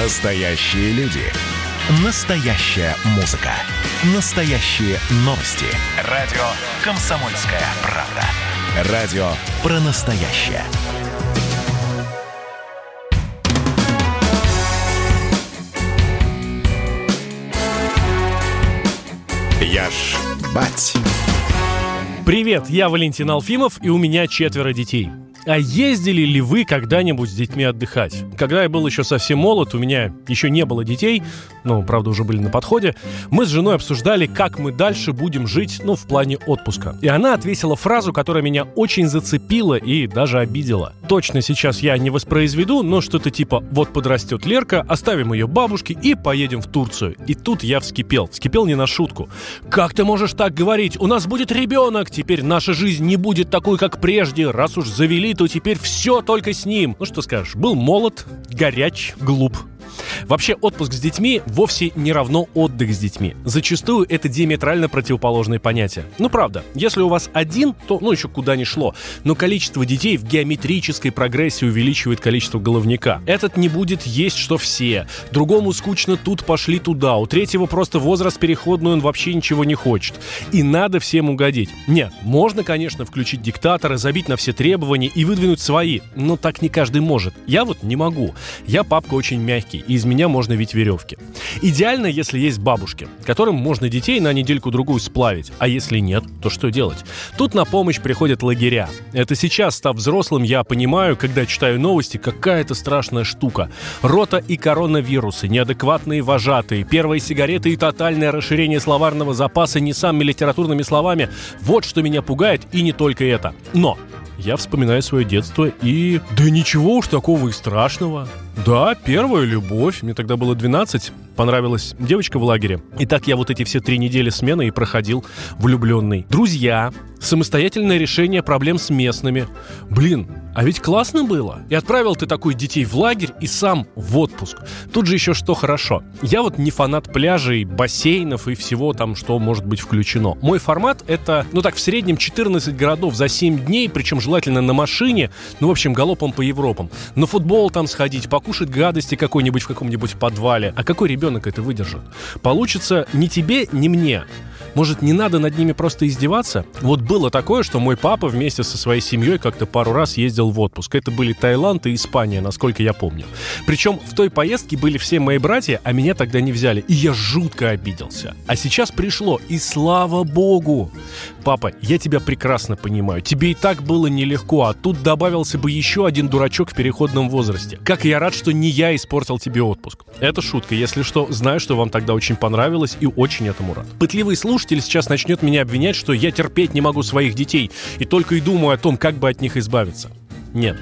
Настоящие люди. Настоящая музыка. Настоящие новости. Радио «Комсомольская правда». Радио про настоящее. Я ж бать. Привет, я Валентин Алфимов, и у меня четверо детей. А ездили ли вы когда-нибудь с детьми отдыхать? Когда я был еще совсем молод, у меня еще не было детей, ну, правда, уже были на подходе, мы с женой обсуждали, как мы дальше будем жить, ну, в плане отпуска. И она ответила фразу, которая меня очень зацепила и даже обидела. Точно сейчас я не воспроизведу, но что-то типа «вот подрастет Лерка, оставим ее бабушке и поедем в Турцию». И тут я вскипел. Вскипел не на шутку. «Как ты можешь так говорить? У нас будет ребенок! Теперь наша жизнь не будет такой, как прежде. Раз уж завели, то теперь все только с ним. Ну что скажешь, был молод, горяч, глуп. Вообще, отпуск с детьми вовсе не равно отдых с детьми. Зачастую это диаметрально противоположные понятия. Ну, правда, если у вас один, то, ну, еще куда ни шло. Но количество детей в геометрической прогрессии увеличивает количество головника. Этот не будет есть, что все. Другому скучно тут пошли туда. У третьего просто возраст переходный, он вообще ничего не хочет. И надо всем угодить. Нет, можно, конечно, включить диктатора, забить на все требования и выдвинуть свои. Но так не каждый может. Я вот не могу. Я папка очень мягкий, и из меня можно ведь веревки. Идеально, если есть бабушки, которым можно детей на недельку-другую сплавить. А если нет, то что делать? Тут на помощь приходят лагеря. Это сейчас, став взрослым, я понимаю, когда читаю новости, какая это страшная штука. Рота и коронавирусы, неадекватные вожатые, первые сигареты и тотальное расширение словарного запаса не самыми литературными словами. Вот что меня пугает, и не только это. Но я вспоминаю свое детство и... Да ничего уж такого и страшного. Да, первая любовь. Мне тогда было 12. Понравилась девочка в лагере. И так я вот эти все три недели смены и проходил влюбленный. Друзья, самостоятельное решение проблем с местными. Блин, а ведь классно было. И отправил ты такой детей в лагерь и сам в отпуск. Тут же еще что хорошо. Я вот не фанат пляжей, бассейнов и всего там, что может быть включено. Мой формат это, ну так, в среднем 14 городов за 7 дней, причем желательно на машине, ну, в общем, галопом по Европам. На футбол там сходить, покушать гадости какой-нибудь в каком-нибудь подвале. А какой ребенок это выдержит? Получится ни тебе, ни мне. Может, не надо над ними просто издеваться? Вот было такое, что мой папа вместе со своей семьей как-то пару раз ездил в отпуск. Это были Таиланд и Испания, насколько я помню. Причем в той поездке были все мои братья, а меня тогда не взяли. И я жутко обиделся. А сейчас пришло, и слава богу! Папа, я тебя прекрасно понимаю. Тебе и так было нелегко, а тут добавился бы еще один дурачок в переходном возрасте. Как я рад, что не я испортил тебе отпуск. Это шутка. Если что, знаю, что вам тогда очень понравилось и очень этому рад. Пытливый слушатель сейчас начнет меня обвинять, что я терпеть не могу своих детей и только и думаю о том, как бы от них избавиться. Нет,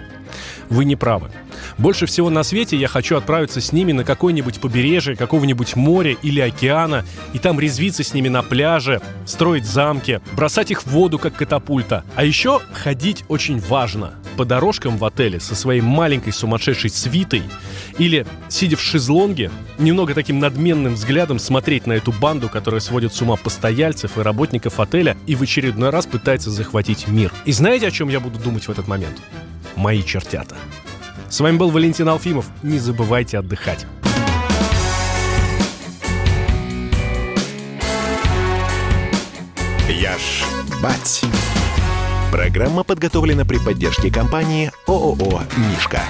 вы не правы. Больше всего на свете я хочу отправиться с ними на какое-нибудь побережье какого-нибудь моря или океана, и там резвиться с ними на пляже, строить замки, бросать их в воду, как катапульта. А еще ходить очень важно. По дорожкам в отеле со своей маленькой сумасшедшей свитой или, сидя в шезлонге, немного таким надменным взглядом смотреть на эту банду, которая сводит с ума постояльцев и работников отеля и в очередной раз пытается захватить мир. И знаете, о чем я буду думать в этот момент? Мои чертята. С вами был Валентин Алфимов. Не забывайте отдыхать. Я ж бать. Программа подготовлена при поддержке компании ООО «Мишка».